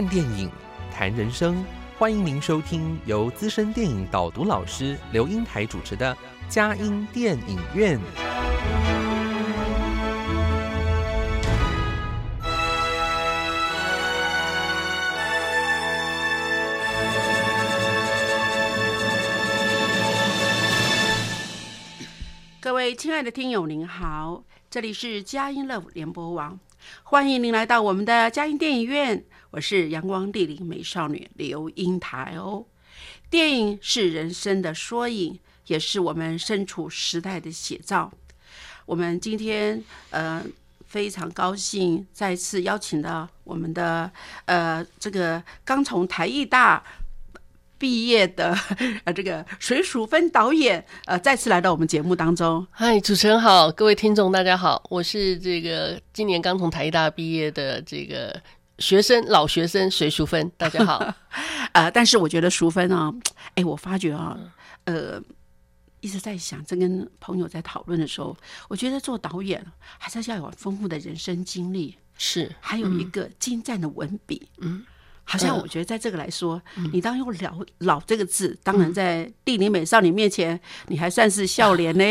看电影，谈人生，欢迎您收听由资深电影导读老师刘英台主持的佳音电影院。各位亲爱的听友，您好，这里是佳音 Love 联播网，欢迎您来到我们的佳音电影院，我是阳光丽丽美少女刘英台哦。电影是人生的缩影，也是我们身处时代的写照。我们今天呃非常高兴，再次邀请到我们的呃这个刚从台艺大。毕业的 呃，这个水淑芬导演呃，再次来到我们节目当中。嗨，主持人好，各位听众大家好，我是这个今年刚从台大毕业的这个学生，老学生水淑芬，大家好。呃，但是我觉得淑芬啊，哎，我发觉啊，呃，一直在想，正跟朋友在讨论的时候，我觉得做导演还是要有丰富的人生经历，是，还有一个精湛的文笔，嗯。好像我觉得在这个来说，你当用“老”“老”这个字，当然在地理美少女面前，你还算是笑脸呢。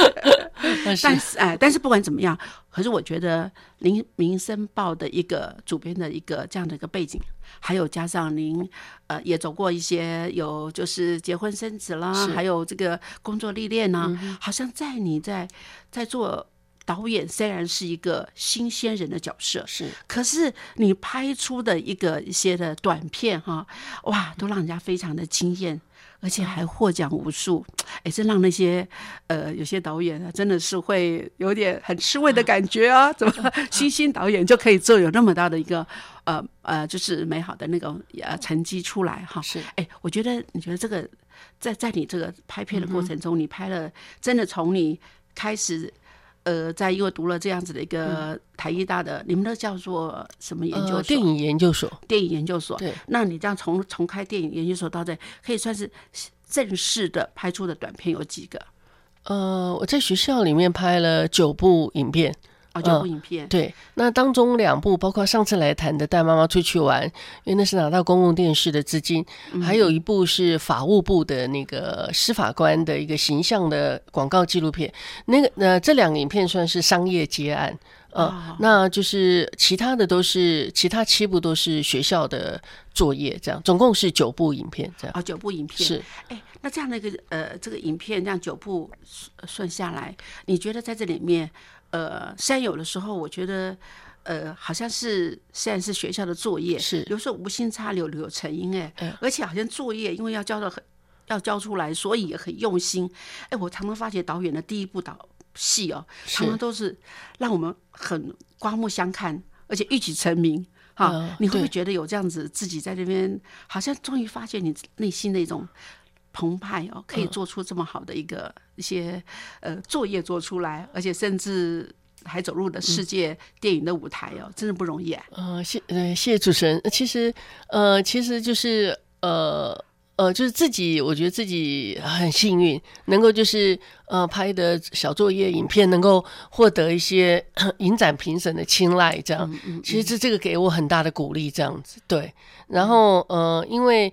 但是哎，但是不管怎么样，可是我觉得您《民生报》的一个主编的一个这样的一个背景，还有加上您呃也走过一些有就是结婚生子啦，还有这个工作历练呢，好像在你在在做。导演虽然是一个新鲜人的角色，是，可是你拍出的一个一些的短片哈，哇，都让人家非常的惊艳，而且还获奖无数，哎，这让那些呃有些导演啊，真的是会有点很吃味的感觉啊！怎么新兴导演就可以做有那么大的一个呃呃，就是美好的那个呃成绩出来哈？是，哎，我觉得你觉得这个在在你这个拍片的过程中，你拍了真的从你开始。呃，在因为读了这样子的一个台艺大的，你们那叫做什么研究所？电影研究所。电影研究所。对。那你这样从从开电影研究所到这，可以算是正式的拍出的短片有几个？呃，我在学校里面拍了九部影片。九部影片，对，那当中两部包括上次来谈的《带妈妈出去玩》，因为那是拿到公共电视的资金，还有一部是法务部的那个司法官的一个形象的广告纪录片。那个，呃，这两个影片算是商业结案，呃，那就是其他的都是其他七部都是学校的作业，这样总共是九部影片，这样啊，九部影片是，哎，那这样的一个呃，这个影片这样九部算下来，你觉得在这里面？呃，虽然有的时候我觉得，呃，好像是虽然是学校的作业，是有时候无心插柳柳成荫，哎，而且好像作业因为要交的很要交出来，所以也很用心。哎，我常常发觉导演的第一部导戏哦，常常都是让我们很刮目相看，而且一举成名。哈，你会不会觉得有这样子自己在这边，好像终于发现你内心的一种？澎湃哦，可以做出这么好的一个一些呃作业做出来，而且甚至还走入了世界电影的舞台哦，真的不容易啊。呃，谢呃谢谢主持人。其实呃其实就是呃呃就是自己，我觉得自己很幸运，能够就是呃拍的小作业影片能够获得一些影展评审的青睐，这样。其实这这个给我很大的鼓励，这样子对。然后呃因为。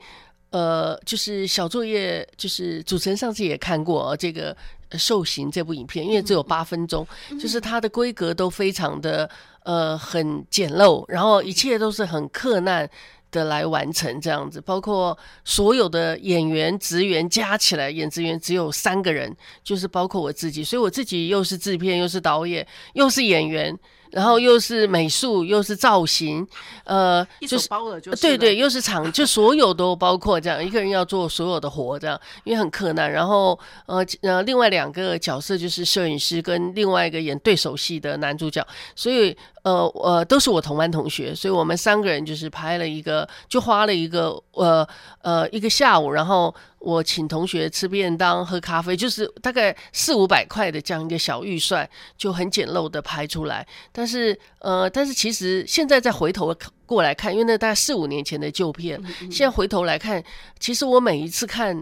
呃，就是小作业，就是主持人上次也看过这个《受刑》这部影片，因为只有八分钟，就是它的规格都非常的呃很简陋，然后一切都是很克难的来完成这样子，包括所有的演员职员加起来演职员只有三个人，就是包括我自己，所以我自己又是制片，又是导演，又是演员。然后又是美术，又是造型，呃，就是包了，就对对，又是场，就所有都包括这样，一个人要做所有的活，这样，因为很困难。然后，呃呃，另外两个角色就是摄影师跟另外一个演对手戏的男主角，所以呃呃都是我同班同学，所以我们三个人就是拍了一个，就花了一个呃呃一个下午，然后我请同学吃便当、喝咖啡，就是大概四五百块的这样一个小预算，就很简陋的拍出来。但是呃，但是其实现在再回头过来看，因为那大概四五年前的旧片，现在回头来看，其实我每一次看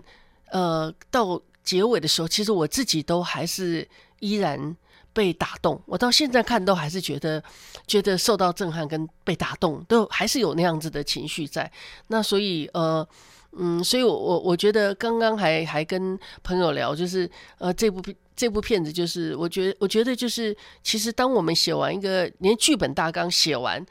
呃到结尾的时候，其实我自己都还是依然。被打动，我到现在看都还是觉得，觉得受到震撼跟被打动，都还是有那样子的情绪在。那所以呃嗯，所以我我我觉得刚刚还还跟朋友聊，就是呃这部这部片子，就是我觉我觉得就是其实当我们写完一个连剧本大纲写完，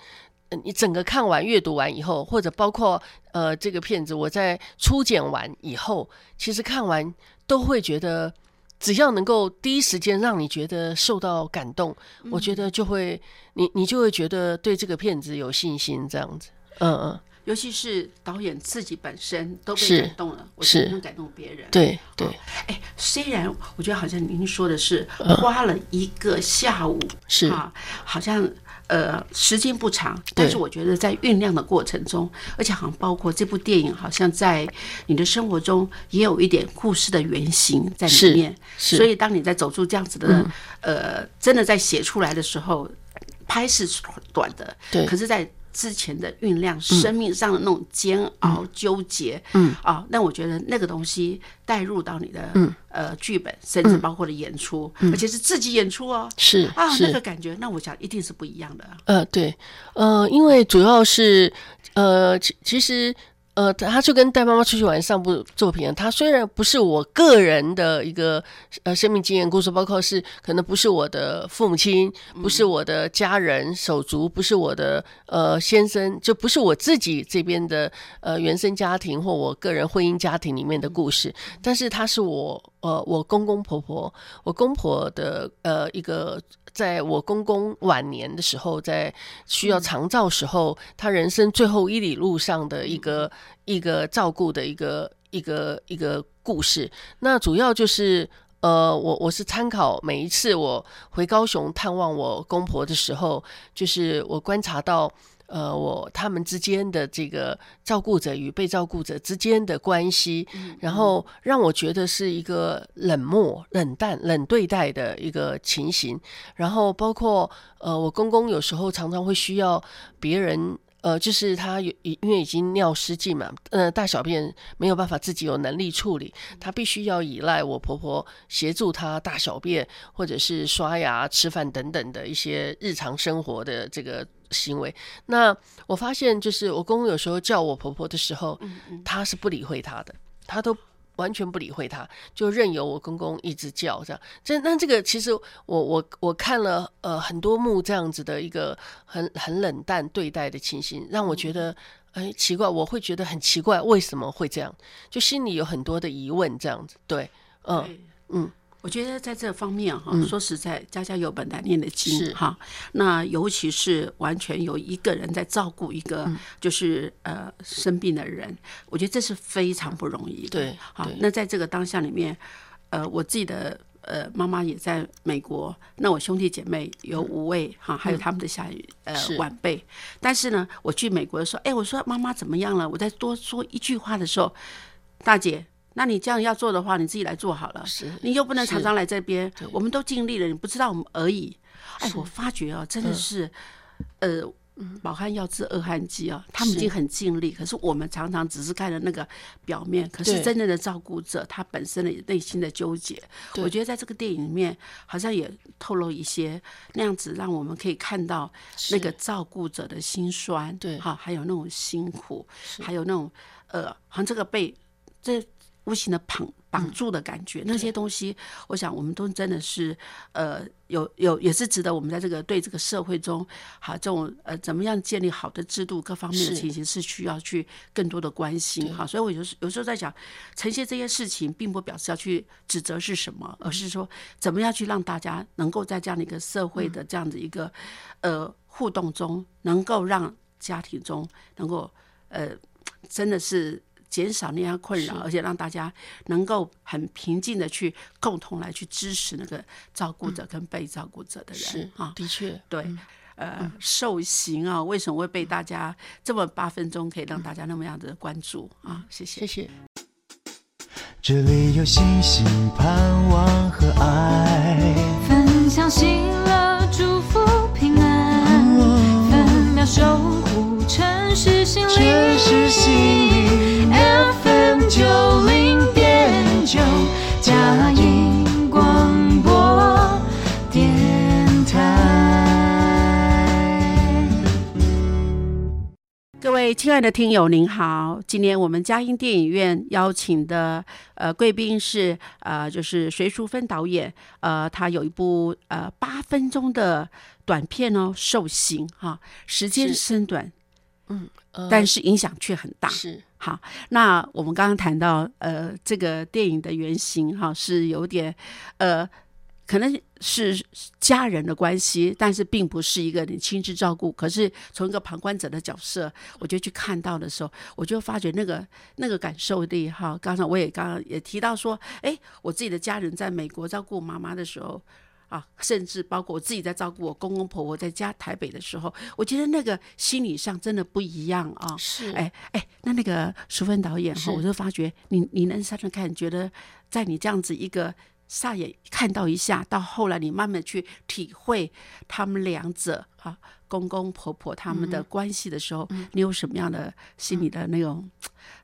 你整个看完阅读完以后，或者包括呃这个片子我在初剪完以后，其实看完都会觉得。只要能够第一时间让你觉得受到感动，我觉得就会你你就会觉得对这个片子有信心，这样子。嗯嗯，尤其是导演自己本身都被感动了，我是能感动别人。对对。哎，虽然我觉得好像您说的是花了一个下午，是啊，好像。呃，时间不长，但是我觉得在酝酿的过程中，而且好像包括这部电影，好像在你的生活中也有一点故事的原型在里面。是，所以当你在走出这样子的，呃，真的在写出来的时候，拍是短的，对，可是，在。之前的酝酿，生命上的那种煎熬、纠结，嗯。啊，那我觉得那个东西带入到你的呃剧本，甚至包括了演出，而且是自己演出哦，是啊，那个感觉，那我想一定是不一样的。呃，对，呃，因为主要是呃，其其实。呃，他就跟带妈妈出去玩上部作品，他虽然不是我个人的一个呃生命经验故事，包括是可能不是我的父母亲，不是我的家人手足，不是我的呃先生，就不是我自己这边的呃原生家庭或我个人婚姻家庭里面的故事，但是他是我呃我公公婆婆，我公婆的呃一个。在我公公晚年的时候，在需要长照时候，他人生最后一里路上的一个一个照顾的一个一个一个故事。那主要就是，呃，我我是参考每一次我回高雄探望我公婆的时候，就是我观察到。呃，我他们之间的这个照顾者与被照顾者之间的关系，然后让我觉得是一个冷漠、冷淡、冷对待的一个情形。然后包括呃，我公公有时候常常会需要别人，呃，就是他有因为已经尿失禁嘛，呃，大小便没有办法自己有能力处理，他必须要依赖我婆婆协助他大小便，或者是刷牙、吃饭等等的一些日常生活的这个。行为，那我发现就是我公公有时候叫我婆婆的时候，他是不理会他的，他都完全不理会他，就任由我公公一直叫这样。这那这个其实我我我看了呃很多幕这样子的一个很很冷淡对待的情形，让我觉得哎奇怪，我会觉得很奇怪，为什么会这样？就心里有很多的疑问这样子。对，嗯嗯。我觉得在这方面哈，说实在，家家有本难念的经哈。那尤其是完全有一个人在照顾一个就是呃生病的人，我觉得这是非常不容易的。对，好，那在这个当下里面，呃，我自己的呃妈妈也在美国，那我兄弟姐妹有五位哈，还有他们的下呃晚辈。但是呢，我去美国的时候，哎，我说妈妈怎么样了？我在多说一句话的时候，大姐。那你这样要做的话，你自己来做好了。是，你又不能常常来这边。我们都尽力了，你不知道我们而已。哎，我发觉啊，真的是，呃，饱汉要治饿汉饥啊，他们已经很尽力，可是我们常常只是看了那个表面，可是真正的照顾者他本身的内心的纠结，我觉得在这个电影里面好像也透露一些那样子，让我们可以看到那个照顾者的心酸，对，哈，还有那种辛苦，还有那种呃，好像这个被这。无形的绑绑住的感觉，那些东西，我想我们都真的是，呃，有有也是值得我们在这个对这个社会中，好这种呃怎么样建立好的制度各方面的情形是需要去更多的关心哈。所以我有时有时候在讲呈现这些事情，并不表示要去指责是什么，而是说怎么样去让大家能够在这样的一个社会的这样的一个呃互动中，能够让家庭中能够呃真的是。减少那样困扰，而且让大家能够很平静的去共同来去支持那个照顾者跟被照顾者的人啊，的确对。呃受刑啊，为什么会被大家这么八分钟可以让大家那么样的关注啊？谢谢谢。谢。这里有星星、盼望和爱。分享喜守护城市心灵。城市心灵 FM 九零点九，佳音各位亲爱的听友，您好！今年我们嘉音电影院邀请的呃贵宾是呃就是隋淑芬导演，呃，他有一部呃八分钟的短片哦，《受刑》哈，时间是深短，呃但是影响却很大。是好，那我们刚刚谈到，呃，这个电影的原型哈是有点，呃，可能是家人的关系，但是并不是一个你亲自照顾。可是从一个旁观者的角色，我就去看到的时候，我就发觉那个那个感受力哈。刚才我也刚刚也提到说，哎，我自己的家人在美国照顾妈妈的时候。啊，甚至包括我自己在照顾我公公婆婆在家台北的时候，我觉得那个心理上真的不一样啊。是哎哎，那那个淑芬导演哈，我就发觉你你能想想看，觉得在你这样子一个霎眼看到一下，到后来你慢慢去体会他们两者啊、公公婆婆他们嗯的关系的时候，你有什么样的心理的那种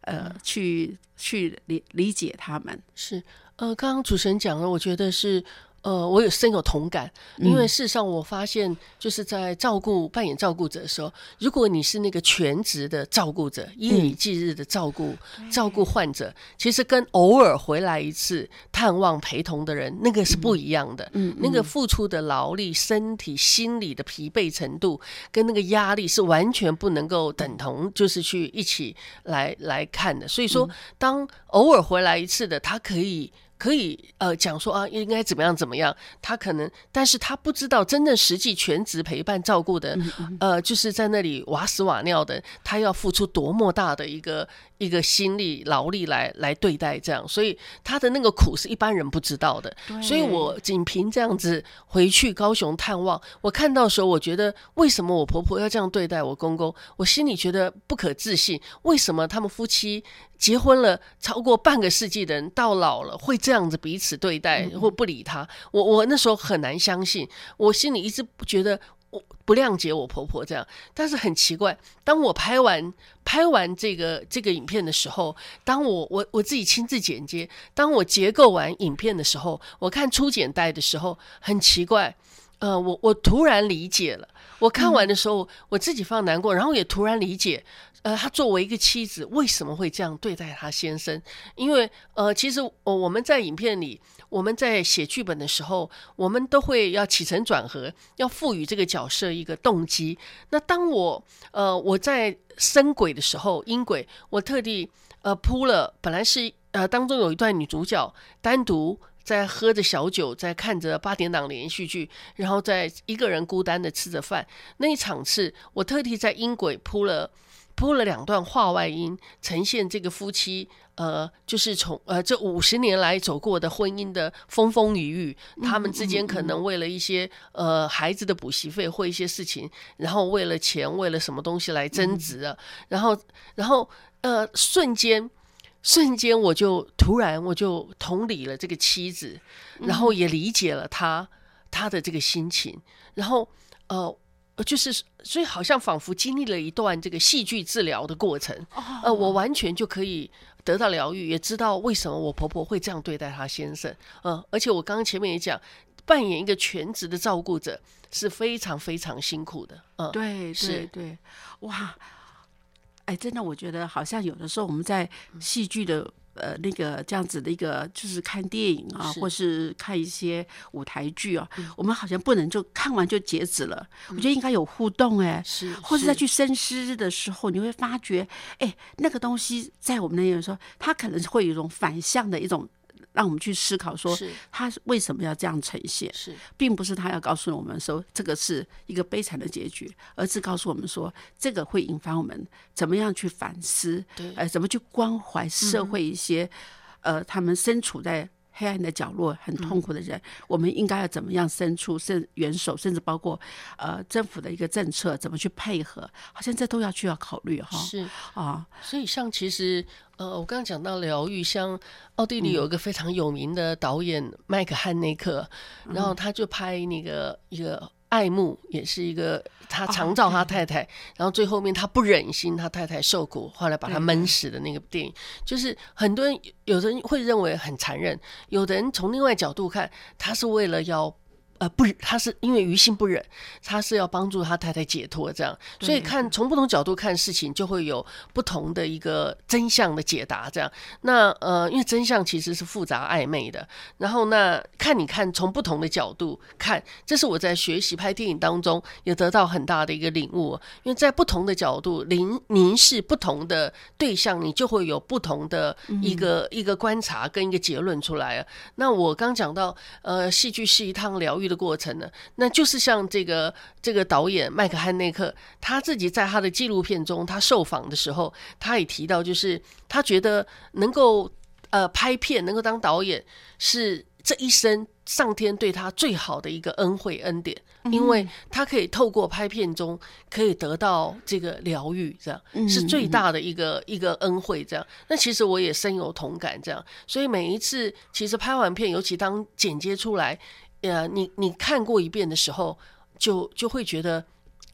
嗯呃，去去理理解他们？是，呃，刚刚主持人讲了，我觉得是。呃，我有深有同感，因为事实上我发现，就是在照顾扮演照顾者的时候，如果你是那个全职的照顾者，夜以继日的照顾、照顾患者，其实跟偶尔回来一次探望陪同的人，那个是不一样的。嗯那个付出的劳力、身体、心理的疲惫程度，跟那个压力是完全不能够等同，就是去一起来来看的。所以说，当偶尔回来一次的，他可以。可以呃讲说啊，应该怎么样怎么样，他可能，但是他不知道真正实际全职陪伴照顾的，呃，就是在那里瓦屎瓦尿的，他要付出多么大的一个一个心力劳力来来对待这样，所以他的那个苦是一般人不知道的。所以我仅凭这样子回去高雄探望，我看到的时候，我觉得为什么我婆婆要这样对待我公公，我心里觉得不可置信。为什么他们夫妻结婚了超过半个世纪的人，到老了会这样子彼此对待或不理他？我我那时候很难相信，我心里一直觉得。我不谅解我婆婆这样，但是很奇怪，当我拍完拍完这个这个影片的时候，当我我我自己亲自剪接，当我结构完影片的时候，我看初剪带的时候，很奇怪，呃，我我突然理解了。我看完的时候，我自己非常难过，然后也突然理解，呃，她作为一个妻子，为什么会这样对待她先生？因为呃，其实我我们在影片里，我们在写剧本的时候，我们都会要起承转合，要赋予这个角色一个动机。那当我呃我在生轨的时候，音轨，我特地呃铺了，本来是呃当中有一段女主角单独。在喝着小酒，在看着八点档连续剧，然后在一个人孤单的吃着饭。那一场次，我特地在音轨铺了铺了两段话外音，呈现这个夫妻呃，就是从呃这五十年来走过的婚姻的风风雨雨，他们之间可能为了一些呃孩子的补习费或一些事情，然后为了钱，为了什么东西来争执啊，然后然后呃瞬间。瞬间，我就突然我就同理了这个妻子，然后也理解了他他的这个心情，然后呃，就是所以好像仿佛经历了一段这个戏剧治疗的过程，呃，我完全就可以得到疗愈，也知道为什么我婆婆会这样对待她先生，嗯、而且我刚刚前面也讲，扮演一个全职的照顾者是非常非常辛苦的，嗯、对是对对，哇！哎，真的，我觉得好像有的时候我们在戏剧的呃那个这样子的一个，就是看电影啊，是或是看一些舞台剧啊，我们好像不能就看完就截止了。我觉得应该有互动哎、是或者再去深思的时候，你会发觉，哎，那个东西在我们那边说，它可能会有一种反向的一种，让我们去思考说，他为什么要这样呈现。是。并不是他要告诉我们说这个是一个悲惨的结局，而是告诉我们说这个会引发我们怎么样去反思，对。呃，怎么去关怀社会一些、呃他们身处在黑暗的角落、很痛苦的人，我们应该要怎么样伸出甚援手，甚至包括呃政府的一个政策怎么去配合，好像这都要去要考虑哈。是，啊，所以像其实呃，我刚刚讲到疗愈，像奥地利有一个非常有名的导演麦克汉内克，然后他就拍那个一个。爱慕也是一个，他常照他太太，然后最后面他不忍心他太太受苦，后来把他闷死的那个电影，就是很多人有的人会认为很残忍，有的人从另外角度看，他是为了要。呃，不，他是因为于心不忍，他是要帮助他太太解脱，这样，所以看从不同角度看事情，就会有不同的一个真相的解答，这样。那呃，因为真相其实是复杂暧昧的，然后那看你看从不同的角度看，这是我在学习拍电影当中也得到很大的一个领悟，因为在不同的角度凝凝视不同的对象，你就会有不同的一个一个观察跟一个结论出来啊。那我刚讲到，呃，戏剧是一趟疗愈。的过程呢，那就是像这个这个导演麦克汉内克他自己在他的纪录片中，他受访的时候，他也提到，就是他觉得能够呃拍片，能够当导演，是这一生上天对他最好的一个恩惠恩典，因为他可以透过拍片中可以得到这个疗愈，这样是最大的一个一个恩惠。这样，那其实我也深有同感。这样，所以每一次其实拍完片，尤其当剪接出来。呃，你你看过一遍的时候，就就会觉得，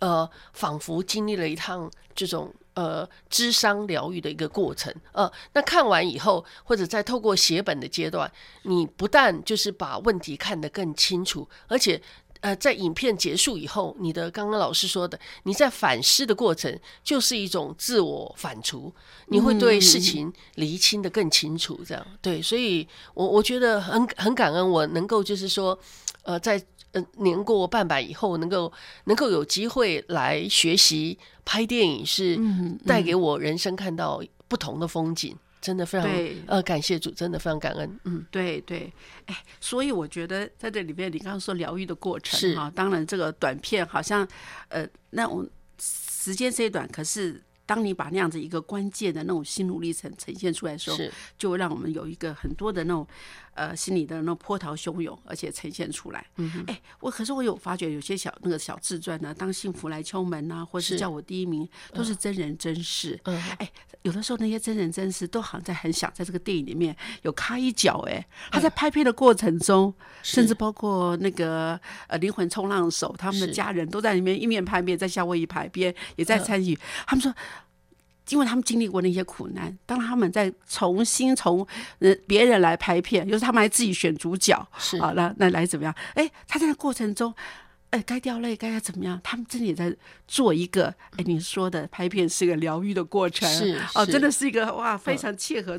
呃，仿佛经历了一趟这种呃智商疗愈的一个过程。呃，那看完以后，或者在透过写本的阶段，你不但就是把问题看得更清楚，而且呃，在影片结束以后，你的刚刚老师说的，你在反思的过程，就是一种自我反刍，你会对事情厘清的更清楚。这样对，所以我我觉得很很感恩，我能够就是说。呃，在呃年过半百以后，能够能够有机会来学习拍电影，是带给我人生看到不同的风景，真的非常呃感谢主，真的非常感恩。嗯，对对，哎，所以我觉得在这里面，你刚刚说疗愈的过程是哈，当然这个短片好像呃那我时间虽短，可是。当你把那样子一个关键的那种心路历程呈现出来的时候，就会让我们有一个很多的那种呃心里的那种波涛汹涌，而且呈现出来。嗯哎，我可是我有发觉有些小那个小自传呢，当幸福来敲门呐，或是叫我第一名，都是真人真事。嗯哎，有的时候那些真人真事都好像在很想在这个电影里面有插一脚。哎，他在拍片的过程中，甚至包括那个呃灵魂冲浪手他们的家人都在里面一面拍片，在夏威夷拍片也在参与。他们说。因为他们经历过那些苦难，当他们在重新从呃别人来拍片，就是他们还自己选主角，是啊，那那来怎么样？哎，他在那过程中，哎，该掉泪，该要怎么样？他们真的也在做一个，哎，你说的拍片是一个疗愈的过程，是哦，真的是一个哇，非常切合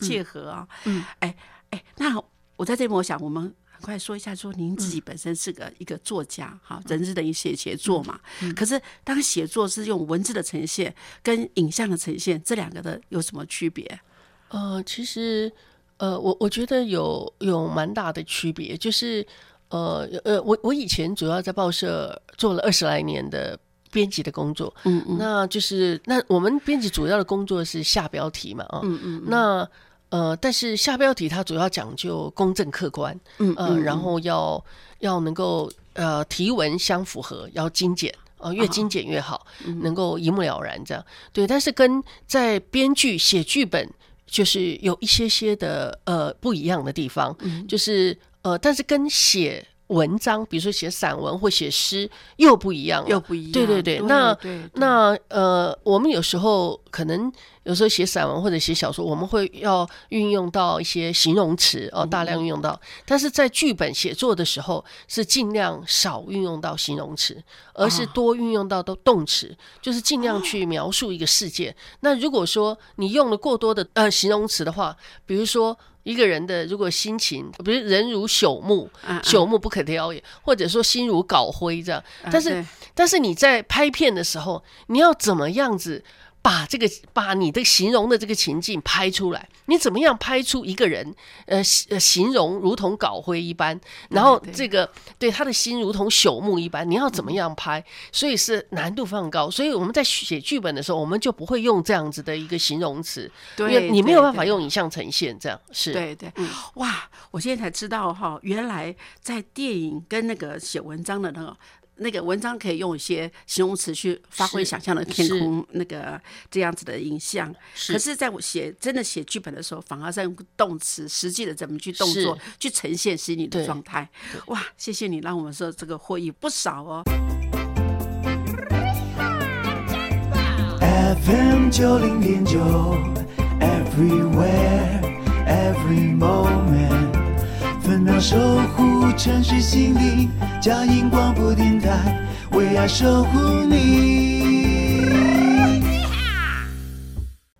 切合啊，嗯，哎哎，那我在这边，我想我们。快说一下，说您自己本身是个一个作家，哈，人字等于写写作嘛。可是当写作是用文字的呈现跟影像的呈现，这两个的有什么区别？呃，其实呃，我我觉得有有蛮大的区别，就是呃呃，我我以前主要在报社做了二十来年的编辑的工作，嗯嗯，那就是那我们编辑主要的工作是下标题嘛，啊，嗯嗯，那。呃，但是下标题它主要讲究公正客观，嗯，呃，然后要要能够呃题文相符合，要精简，呃，越精简越好，能够一目了然这样。对，但是跟在编剧写剧本就是有一些些的呃不一样的地方，就是呃，但是跟写。文章，比如说写散文或写诗，又不一样，又不一样。对对对，那那呃，我们有时候可能有时候写散文或者写小说，我们会要运用到一些形容词哦，大量运用到。但是在剧本写作的时候，是尽量少运用到形容词，而是多运用到都动词，就是尽量去描述一个事件。那如果说你用了过多的呃形容词的话，比如说。一个人的如果心情，比如人如朽木，朽木不可雕也，或者说心如槁灰这样。但是，但是你在拍片的时候，你要怎么样子把这个把你的形容的这个情境拍出来，你怎么样拍出一个人，呃，形呃形容如同稿灰一般，然后这个对他的心如同朽木一般，你要怎么样拍？所以是难度非常高。所以我们在写剧本的时候，我们就不会用这样子的一个形容词，因为你没有办法用影像呈现，这样是对对，哇！我现在才知道哈，原来在电影跟那个写文章的那个那个文章可以用一些形容词去发挥想象的天空那个这样子的影像。可是，在我写真的写剧本的时候，反而在用动词实际的怎么去动作去呈现心理的状态。哇！谢谢你让我们说这个获益不少哦。FM 九零点九，Everywhere Every Moment，分秒守护城市心灵，佳音广播电台为爱守护你。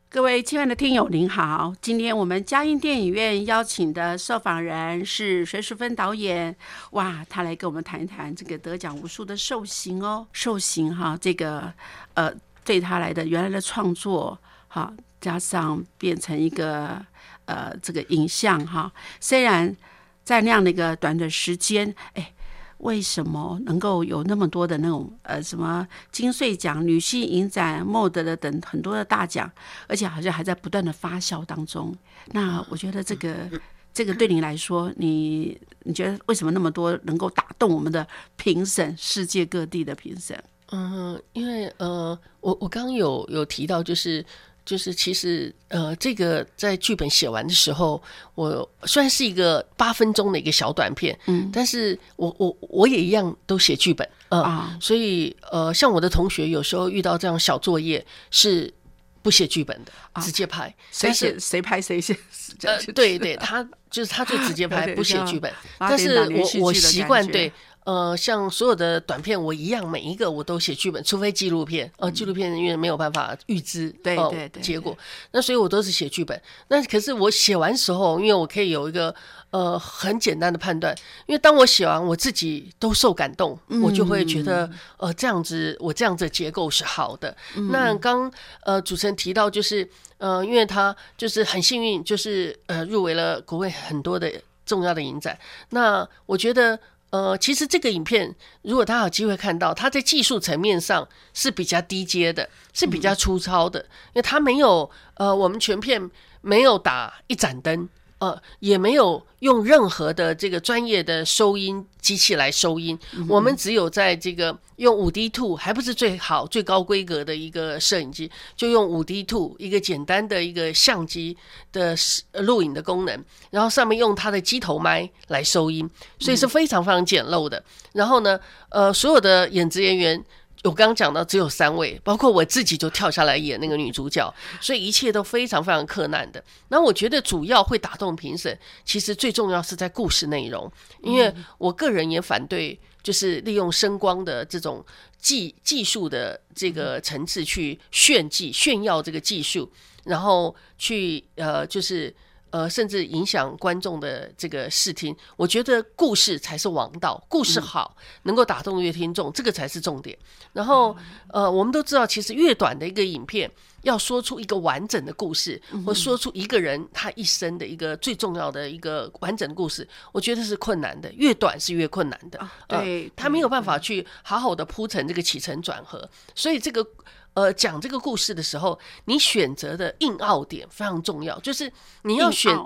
各位亲爱的听友，您好！今天我们嘉音电影院邀请的受访人是隋淑芬导演，哇，他来跟我们谈一谈这个得奖无数的受刑哦，受刑哈，这个呃，对他来的原来的创作哈，加上变成一个呃这个影像哈，虽然在那样的一个短的时间，哎。为什么能够有那么多的那种呃什么金穗奖、女性影展、莫德的等很多的大奖，而且好像还在不断的发酵当中。那我觉得这个这个对你来说，你你觉得为什么那么多能够打动我们的评审，世界各地的评审？嗯，因为呃，我我刚刚有有提到，就是就是其实呃，这个在剧本写完的时候，我虽然是一个八分钟的一个小短片，嗯，但是我我我也一样都写剧本，呃，啊所以呃，像我的同学有时候遇到这样小作业是不写剧本的，直接拍，谁写谁拍谁写？呃，对对，他就是他就直接 拍，不写剧本。但是我我习惯对，呃，像所有的短片，我一样每一个我都写剧本，除非纪录片，呃，纪录片因为没有办法预知呃对对对结果，那所以我都是写剧本。那可是我写完时候，因为我可以有一个呃很简单的判断，因为当我写完，我自己都受感动，我就会觉得嗯呃这样子，我这样子的结构是好的。那刚呃主持人提到就是呃，因为他就是很幸运，就是呃入围了国外很多的重要的影展。那我觉得。呃，其实这个影片，如果大家有机会看到，它在技术层面上是比较低阶的，是比较粗糙的，因为它没有呃，我们全片没有打一盏灯，呃，也没有用任何的这个专业的收音机器来收音，我们只有在这个用五 D Two 还不是最好最高规格的一个摄影机，就用五 D Two 一个简单的一个相机的呃录影的功能，然后上面用它的机头麦来收音，所以是非常非常简陋的。然后呢，呃，所有的演职人员。我刚刚讲到只有三位，包括我自己就跳下来演那个女主角，所以一切都非常非常困难的。那我觉得主要会打动评审，其实最重要是在故事内容，因为我个人也反对就是利用声光的这种技技术的这个层次去炫技炫耀这个技术，然后去呃就是。呃，甚至影响观众的这个视听，我觉得故事才是王道，故事好，能够打动乐听众，这个才是重点。然后，呃，我们都知道，其实越短的一个影片，要说出一个完整的故事，或说出一个人他一生的一个最重要的一个完整的故事，我觉得是困难的，越短是越困难的。啊呃对他没有办法去好好的铺成这个起承转合，所以这个。呃，讲这个故事的时候，你选择的硬凹点非常重要，就是你要选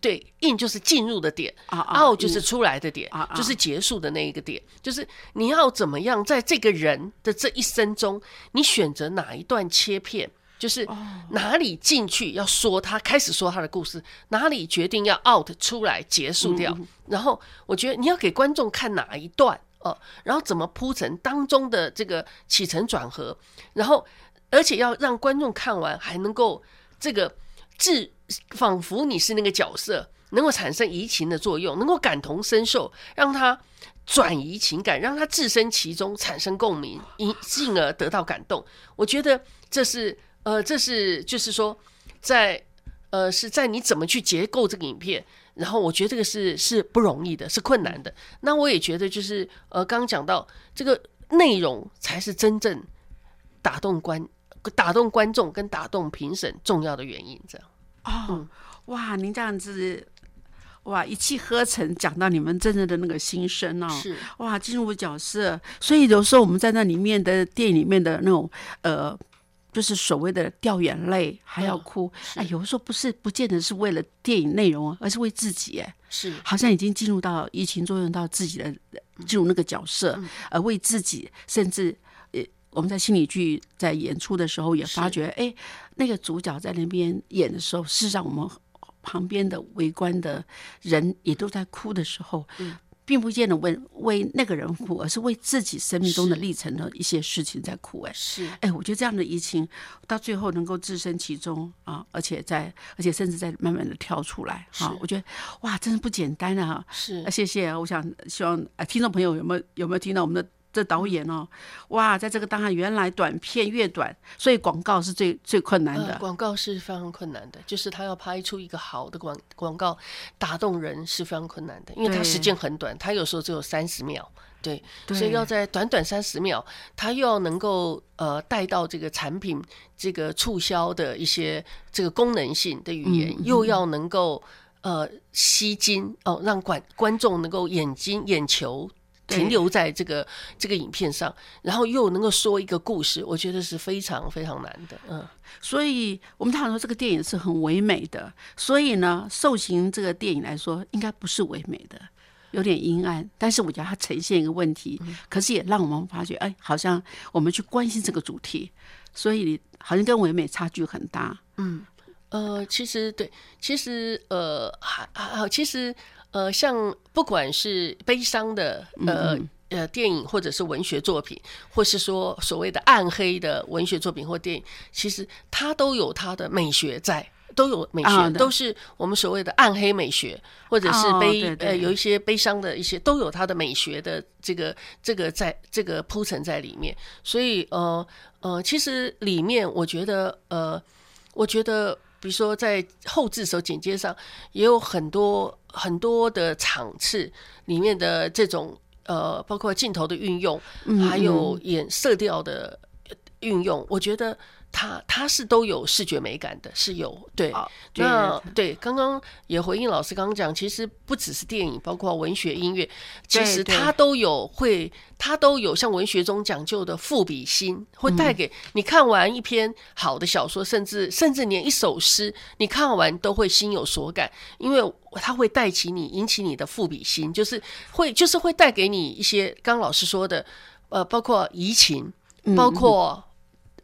对硬就是进入的点，凹就是出来的点就是结束的那一个点，就是你要怎么样在这个人的这一生中，你选择哪一段切片。就是哦哪里进去要说他开始说他的故事，哪里决定要 out 出来结束嗯掉。然后我觉得你要给观众看哪一段哦、然后怎么铺陈当中的这个起承转合，然后而且要让观众看完还能够这个自仿佛你是那个角色，能够产生移情的作用，能够感同身受，让他转移情感，让他置身其中，产生共鸣，因进而得到感动。我觉得这是呃，这是就是说在呃是在你怎么去结构这个影片。然后我觉得这个是是不容易的，是困难的。那我也觉得就是呃，刚刚讲到这个内容才是真正打动观打动观众跟打动评审重要的原因。这样，哦，哇，您这样子，哇，一气呵成讲到你们真正的那个心声哦，是哇，进入角色，所以有时候我们在那里面的电影里面的那种呃。就是所谓的掉眼泪还要嗯哭，哎，有的时候不是不见得是为了电影内容，而是为自己，哎，是。好像已经进入到疫情作用到自己的进入那个角色，而为自己，甚至呃，我们在心理剧在演出的时候也发觉，哎，那个主角在那边演的时候，事实上我们旁边的围观的人也都在哭的时候，并不见得为为那个人哭，而是为自己生命中的历程的一些事情在哭，哎。是哎，我觉得这样的疫情到最后能够置身其中啊，而且在，而且甚至在慢慢的跳出来啊，我觉得哇，真是不简单啊！是啊，谢谢啊！我想希望啊，听众朋友有没有有没有听到我们的这导演哦？哇，在这个当下，原来短片越短，所以广告是最最困难呃，的。广告是非常困难的，就是他要拍出一个好的广广告，打动人是非常困难的，因为它时间很短，它有时候只有三十秒，对，对所以要在短短三十秒，他又要能够呃带到这个产品这个促销的一些这个功能性的语言，嗯又要能够呃吸睛哦，让观观众能够眼睛眼球。对停留在这个这个影片上，然后又能够说一个故事，我觉得是非常非常难的。嗯，所以我们常说这个电影是很唯美的，所以呢，受刑这个电影来说，应该不是唯美的。有点阴暗，但是我觉得它呈现一个问题，可是也让我们发觉，哎，好像我们去关心这个主题，所以好像跟唯美差距很大。嗯呃，其实对，其实呃，还还好，其实呃，像不管是悲伤的呃呃电影，或者是文学作品，或是说所谓的暗黑的文学作品或电影，其实它都有它的美学在。都有美学，啊对都是我们所谓的暗黑美学，或者是哦悲、呃有一些悲伤的一些，都有它的美学的这个这个在这个铺陈在里面。所以呃呃，其实里面我觉得呃，我觉得比如说在后置时候剪接上也有很多很多的场次里面的这种呃，包括镜头的运用，嗯还有演色调的运用，我觉得它它是都有视觉美感的，是有对。那对，刚刚也回应老师刚刚讲，其实不只是电影，包括文学、音乐，其实对它都有会，它都有像文学中讲究的赋比心，会带给你看完一篇好的小说，甚至甚至连一首诗，你看完都会心有所感，因为它会带起你，引起你的赋比心，就是会就是会带给你一些刚刚老师说的，呃，包括移情，包括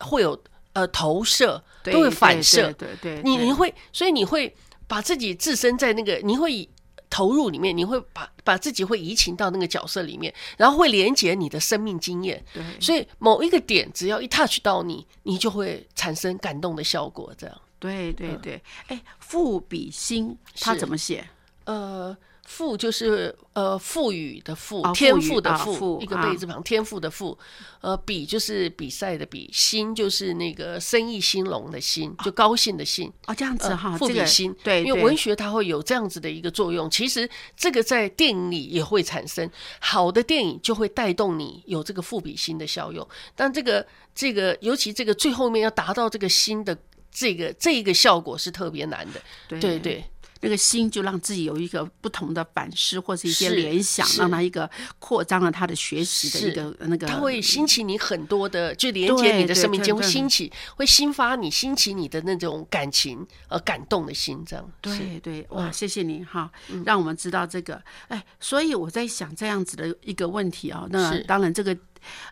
会有呃投射，都会反射，对对你你会，所以你会把自己置身在那个，你会以投入里面，你会把把自己会移情到那个角色里面，然后会连接你的生命经验。对所以某一个点，只要一 touch 到你，你就会产生感动的效果。这样，对对对，哎，赋比心，他怎么写？呃。赋就是呃赋予的赋，哦天赋的赋，一个贝字旁，天赋的赋。呃，比就是比赛的比，兴就是那个生意兴隆的兴，就高兴的兴。哦，这样子呃哈，这个赋比心，对，对因为文学它会有这样子的一个作用。其实这个在电影里也会产生，好的电影就会带动你有这个赋比心的效用。但这个这个，尤其这个最后面要达到这个心的这个这一个效果是特别难的。对对对，那个心就让自己有一个不同的反思或是一些联想，让他一个扩张了他的学习的一个那个，他会兴起你很多的，就连接你的生命间，会兴起，会兴发你兴起你的那种感情呃感动的心，这样对对，哇，嗯谢谢你哈，让我们知道这个。哎，所以我在想这样子的一个问题啊，那当然这个。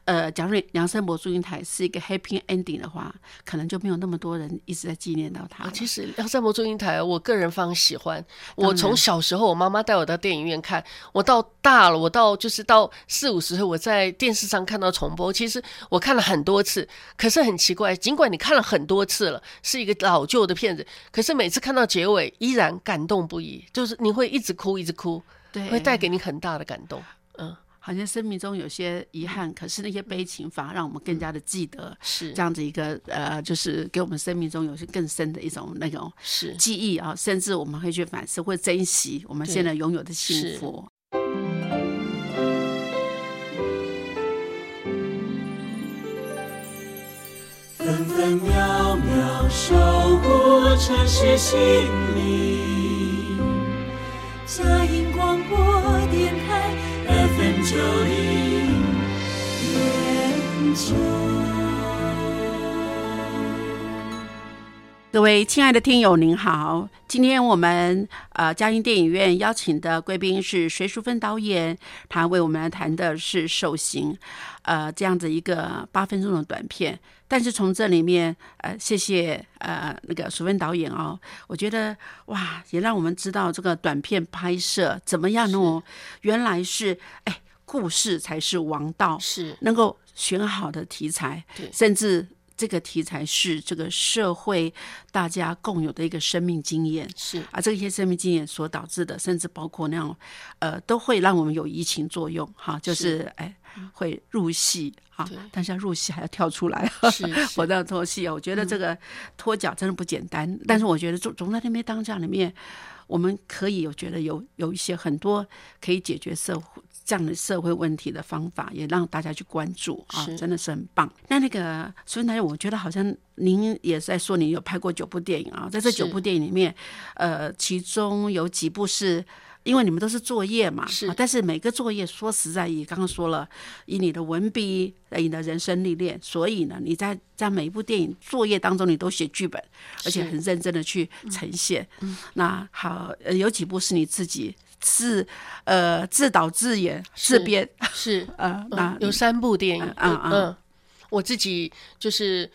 呃，假如梁山伯祝英台是一个 happy ending 的话，可能就没有那么多人一直在纪念到他啊，其实《梁山伯祝英台》，我个人非常喜欢。我从小时候，我妈妈带我到电影院看，我到大了，我到就是到四五十岁，我在电视上看到重播。其实我看了很多次，可是很奇怪，尽管你看了很多次了，是一个老旧的片子，可是每次看到结尾，依然感动不已，就是你会一直哭，一直哭，对，会带给你很大的感动。嗯，好像生命中有些遗憾，可是那些悲情反而让我们更加的记得是这样子一个呃，就是给我们生命中有些更深的一种那种是记忆啊，甚至我们会去反思，会珍惜我们现在拥有的幸是福。分分秒秒守护城市心灵。佳音广播电台九零点九。各位亲爱的听友，您好！今天我们呃嘉音电影院邀请的贵宾是隋淑芬导演，他为我们来谈的是《受刑》，呃这样子一个八分钟的短片。但是从这里面，呃，谢谢呃那个淑芬导演哦，我觉得哇，也让我们知道这个短片拍摄怎么样哦，原来是哎故事才是王道，是。能够选好的题材，对。甚至这个题材是这个社会大家共有的一个生命经验。是。啊，这些生命经验所导致的，甚至包括那样，呃，都会让我们有移情作用，哈，就是哎，会入戏啊，但是要入戏还要跳出来，我都要脱戏啊。我觉得这个脱脚真的不简单，但是我觉得总总在那边当下里面，我们可以有觉得有有一些很多可以解决社会这样的社会问题的方法，也让大家去关注啊，真的是很棒。那那个孙导演，我觉得好像您也在说您有拍过九部电影啊，在这九部电影里面，呃，其中有几部是。因为你们都是作业嘛，是。啊但是每个作业说实在，也刚刚说了，以你的文笔，以你的人生历练，所以呢，你在在每一部电影作业当中，你都写剧本，而且很认真的去呈现。那好，呃，有几部是你自己自呃自导自演自编，是，呃，那嗯，有三部电影，嗯嗯嗯，我自己就是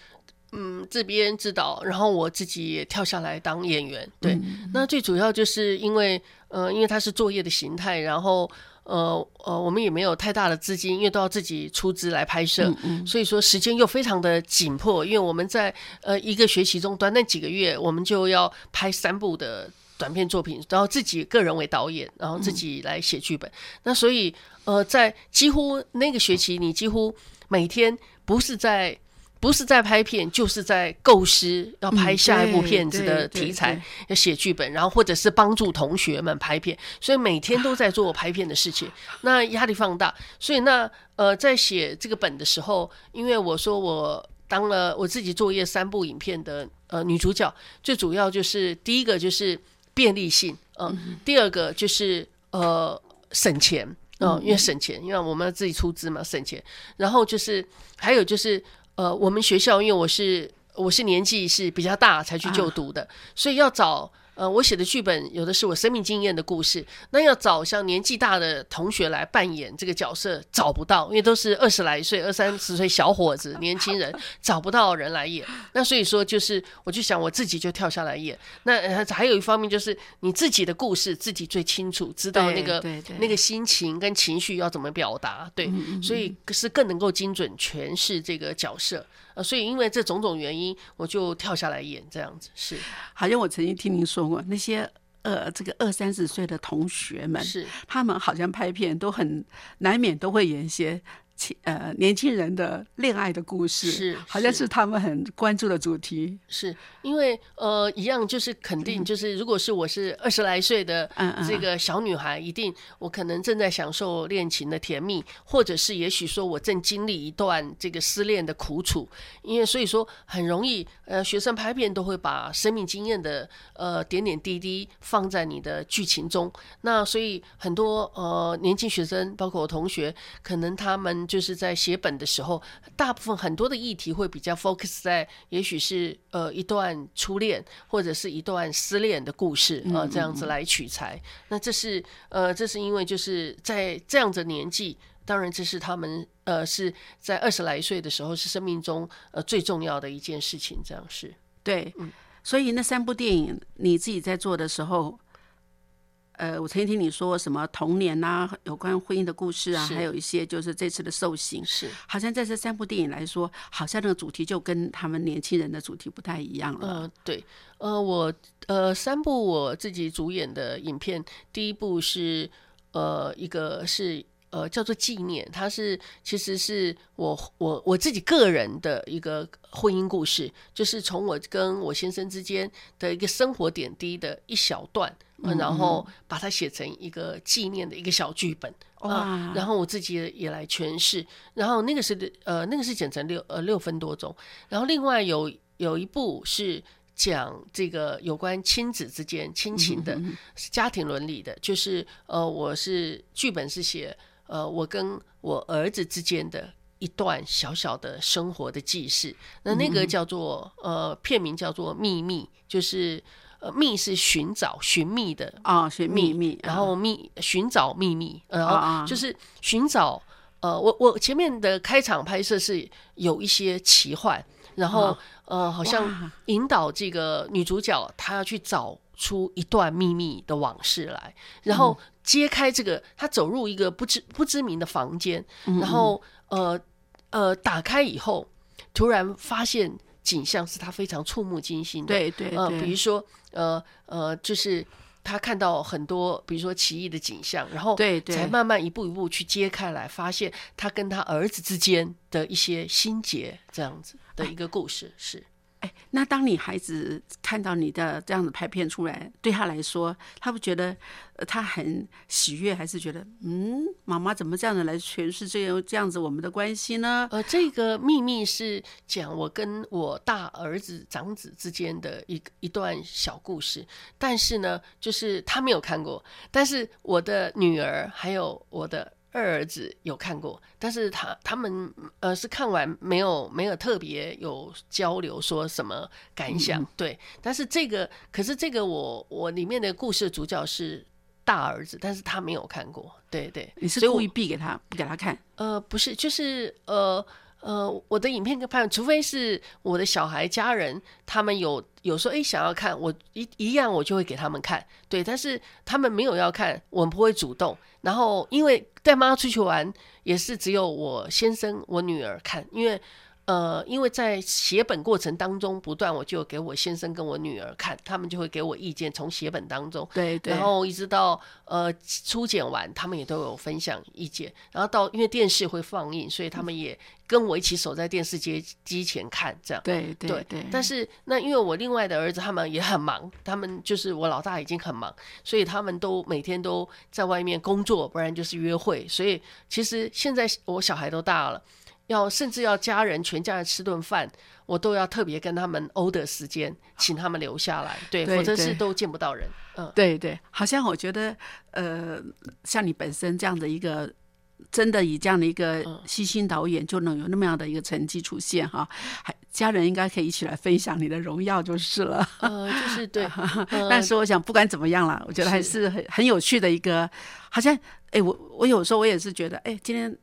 嗯自编自导，然后我自己也跳下来当演员。对，嗯那最主要就是因为呃，因为它是作业的形态，然后。呃呃，我们也没有太大的资金，因为都要自己出资来拍摄，所以说时间又非常的紧迫。因为我们在呃一个学期中短短几个月，我们就要拍三部的短片作品，然后自己个人为导演，然后自己来写剧本。那所以呃，在几乎那个学期，你几乎每天不是在不是在拍片，就是在构思要拍下一部片子的题材对，要写剧本，然后或者是帮助同学们拍片，所以每天都在做拍片的事情，那压力放大。所以那呃，在写这个本的时候，因为我说我当了我自己作业三部影片的呃女主角，最主要就是第一个就是便利性，嗯，第二个就是呃省钱。嗯，因为省钱，因为我们要自己出资嘛，省钱。然后就是还有就是，呃，我们学校因为我是我是年纪是比较大才去就读的，所以要找呃我写的剧本有的是我生命经验的故事，那要找像年纪大的同学来扮演这个角色找不到，因为都是二十来岁、二三十岁小伙子、年轻人，找不到人来演。那所以说就是我就想我自己就跳下来演。那呃还有一方面就是你自己的故事自己最清楚，知道那个那个心情跟情绪要怎么表达，对，所以是更能够精准诠释这个角色。呃，所以因为这种种原因，我就跳下来演这样子，是。好像我曾经听您说过，那些呃这个二三十岁的同学们，是。他们好像拍片都很难免都会演一些青呃年轻人的恋爱的故事，是好像是是。他们很关注的主题。是因为呃，一样就是肯定就是，如果是我是二十来岁的这个小女孩，一定我可能正在享受恋情的甜蜜，或者是也许说我正经历一段这个失恋的苦楚，因为所以说很容易呃，学生拍片都会把生命经验的呃点点滴滴放在你的剧情中，那所以很多呃年轻学生，包括我同学，可能他们就是在写本的时候，大部分很多的议题会比较 focus 在，也许是呃一段初恋或者是一段失恋的故事啊、呃这样子来取材。那这是呃，这是因为就是在这样的年纪。当然，这是他们呃是在二十来岁的时候，是生命中呃最重要的一件事情。这样是对，嗯所以那三部电影你自己在做的时候，呃，我曾经听你说什么童年啊，有关婚姻的故事啊，还有一些就是这次的受刑，是好像在这三部电影来说，好像那个主题就跟他们年轻人的主题不太一样了。呃，对，呃，我呃三部我自己主演的影片，第一部是呃一个是呃叫做纪念，它是其实是我我我自己个人的一个婚姻故事，就是从我跟我先生之间的一个生活点滴的一小段，呃然后把它写成一个纪念的一个小剧本。哇。啊然后我自己也也来诠释，然后那个是呃那个是剪成六呃六分多钟，然后另外有有一部是讲这个有关亲子之间亲情的、是家庭伦理的，就是呃，我是剧本是写呃我跟我儿子之间的。一段小小的生活的记事，那那个叫做呃片名叫做秘密，就是呃秘是寻找寻觅的啊，寻秘密，然后秘寻找秘密，呃然啊。后就是寻找呃，我我前面的开场拍摄是有一些奇幻，然后啊。呃好像引导这个女主角她要去找出一段秘密的往事来，然后揭开这个，她走入一个不知不知名的房间，嗯然后呃呃打开以后，突然发现景象是他非常触目惊心的，对对呃，比如说呃呃，就是他看到很多，比如说奇异的景象，然后对对。才慢慢一步一步去揭开来，发现他跟他儿子之间的一些心结，这样子的一个故事是。那当你孩子看到你的这样子拍片出来，对他来说，他不觉得他很喜悦，还是觉得嗯，妈妈怎么这样子来诠释这样这样子我们的关系呢？呃，这个秘密是讲我跟我大儿子长子之间的一一段小故事，但是呢，就是他没有看过，但是我的女儿还有我的二儿子有看过，但是他他们呃是看完没有没有特别有交流说什么感想，嗯对，但是这个可是这个我我里面的故事主角是大儿子，但是他没有看过，对对，你是故意避给他不给他看？呃，不是，就是呃呃，我的影片跟拍，除非是我的小孩家人，他们有有说诶想要看，我一一样我就会给他们看，对，但是他们没有要看，我们不会主动。然后因为带妈出去玩，也是只有我先生、我女儿看，因为。呃，因为在写本过程当中，不断我就给我先生跟我女儿看，他们就会给我意见，从写本当中，对对，然后一直到呃初剪完，他们也都有分享意见。然后到因为电视会放映，所以他们也跟我一起守在电视机机前看这样。对对对对，但是那因为我另外的儿子他们也很忙，他们就是我老大已经很忙，所以他们都每天都在外面工作，不然就是约会。所以其实现在我小孩都大了，要甚至要家人全家人吃顿饭，我都要特别跟他们 order 时间，请他们留下来，对，对否则是都见不到人。嗯，对对，好像我觉得，呃，像你本身这样的一个，真的以这样的一个嗯细心导演，就能有那么样的一个成绩出现哈，还家人应该可以一起来分享你的荣耀就是了。呃，就是对，呃但是我想，不管怎么样啦，我觉得还是很很有趣的一个，好像，哎，我我有时候我也是觉得，哎，今天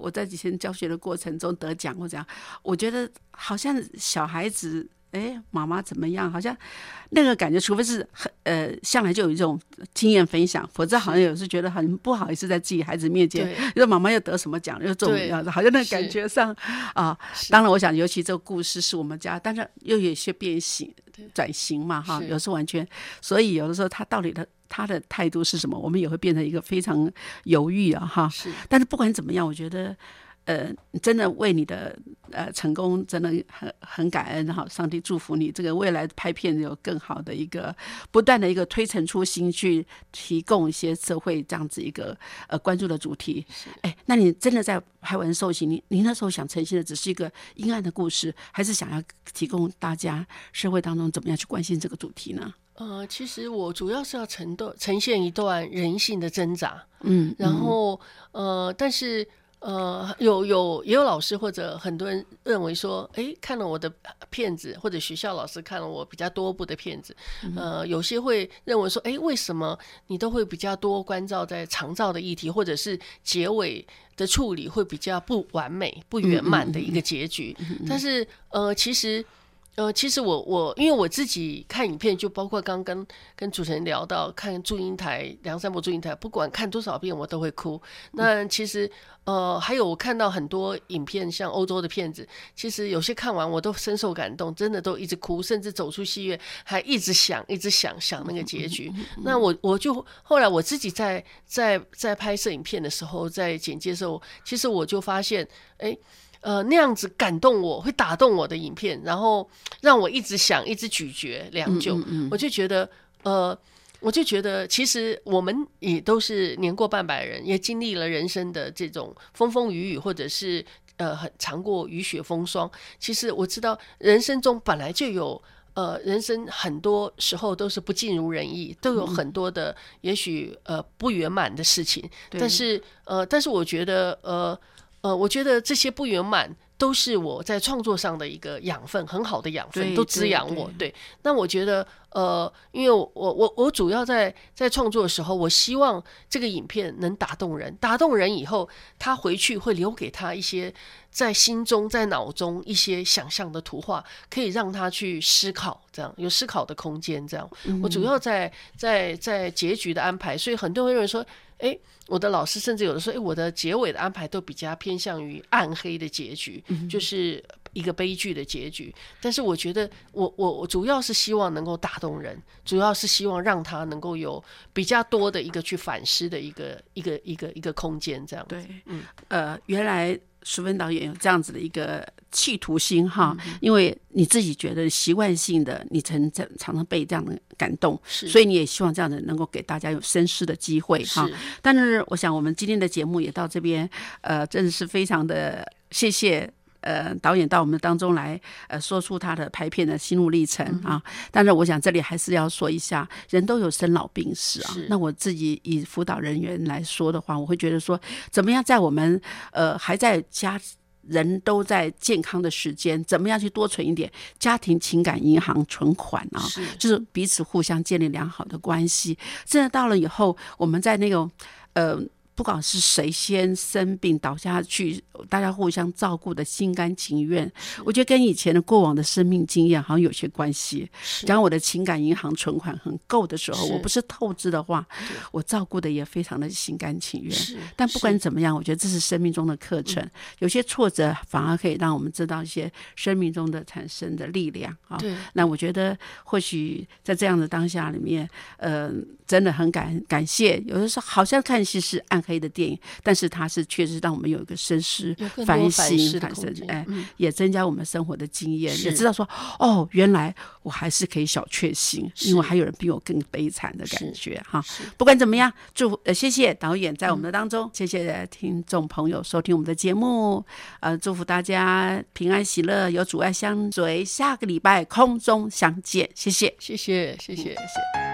我在以前教学的过程中得奖或怎样，我觉得好像小孩子。哎，妈妈怎么样？好像那个感觉，除非是很呃，向来就有一种经验分享，否则好像有时觉得很不好意思在自己孩子面前，对说妈妈又得什么奖，又怎么样子，好像那个感觉上啊。当然，我想尤其这个故事是我们家，但是又有一些变形、转型嘛，哈，有时候完全，所以有的时候他到底的他的态度是什么，我们也会变成一个非常犹豫啊，哈。是但是不管怎么样，我觉得。呃，真的为你的呃成功真的很很感恩哈，上帝祝福你这个未来拍片有更好的一个不断的一个推陈出新，去提供一些社会这样子一个呃关注的主题。哎，那你真的在拍完受刑，你你那时候想呈现的只是一个阴暗的故事，还是想要提供大家社会当中怎么样去关心这个主题呢？呃，其实我主要是要呈段呈现一段人性的挣扎，嗯，然后呃，但是呃，有有也有老师或者很多人认为说，哎，看了我的片子，或者学校老师看了我比较多部的片子，呃，有些会认为说，哎，为什么你都会比较多关照在长照的议题，或者是结尾的处理会比较不完美、不圆满的一个结局？但是呃，其实。呃，其实我我因为我自己看影片，就包括刚刚跟主持人聊到看祝英台梁山伯祝英台，不管看多少遍我都会哭。那其实呃，还有我看到很多影片，像欧洲的片子，其实有些看完我都深受感动，真的都一直哭，甚至走出戏院还一直想，一直想想那个结局。那我我就后来我自己在在在拍摄影片的时候，在剪接的时候，其实我就发现，哎。呃，那样子感动我，会打动我的影片，然后让我一直想，一直咀嚼良久。我就觉得，呃，我就觉得，其实我们也都是年过半百人，也经历了人生的这种风风雨雨，或者是呃很尝过雨雪风霜。其实我知道人生中本来就有。呃，人生很多时候都是不尽如人意，都有很多的也许呃不圆满的事情。但是呃，但是我觉得呃呃，我觉得这些不圆满都是我在创作上的一个养分，很好的养分，都滋养我。对，那我觉得呃，因为我我我主要在在创作的时候，我希望这个影片能打动人，打动人以后，他回去会留给他一些在心中、在脑中一些想象的图画，可以让他去思考，这样有思考的空间。这样，我主要在在在结局的安排，所以很多人认为说，诶，我的老师甚至有的说，哎，我的结尾的安排都比较偏向于暗黑的结局，就是一个悲剧的结局。但是我觉得我，我我主要是希望能够打动人，主要是希望让他能够有比较多的一个去反思的一个一个一个一个空间，这样。对，嗯呃，原来淑芬导演有这样子的一个企图心哈，嗯因为你自己觉得习惯性的，你曾常常常被这样的感动，所以你也希望这样的能够给大家有深思的机会哈。但是我想我们今天的节目也到这边，呃，真的是非常的谢谢。呃，导演到我们当中来，呃，说出他的拍片的心路历程嗯啊。但是我想这里还是要说一下，人都有生老病死啊。那我自己以辅导人员来说的话，我会觉得说，怎么样在我们呃还在家人都在健康的时间，怎么样去多存一点家庭情感银行存款啊？是就是彼此互相建立良好的关系。真的到了以后，我们在那种呃。不管是谁先生病倒下去，大家互相照顾的心甘情愿，我觉得跟以前的过往的生命经验好像有些关系。是假如我的情感银行存款很够的时候，我不是透支的话，我照顾的也非常的心甘情愿。是，但不管怎么样，我觉得这是生命中的课程。有些挫折反而可以让我们知道一些生命中的产生的力量啊。那我觉得或许在这样的当下里面，呃，真的很感感谢。有的时候好像看戏是暗黑的电影，但是它是确实让我们有一个深思反反省、反省，哎，嗯也增加我们生活的经验，也知道说哦，原来我还是可以小确幸，因为还有人比我更悲惨的感觉哈。不管怎么样，祝呃谢谢导演在我们的当中，谢谢听众朋友收听我们的节目，呃，祝福大家平安喜乐，有阻碍相随，下个礼拜空中相见，谢谢。谢谢谢谢谢谢。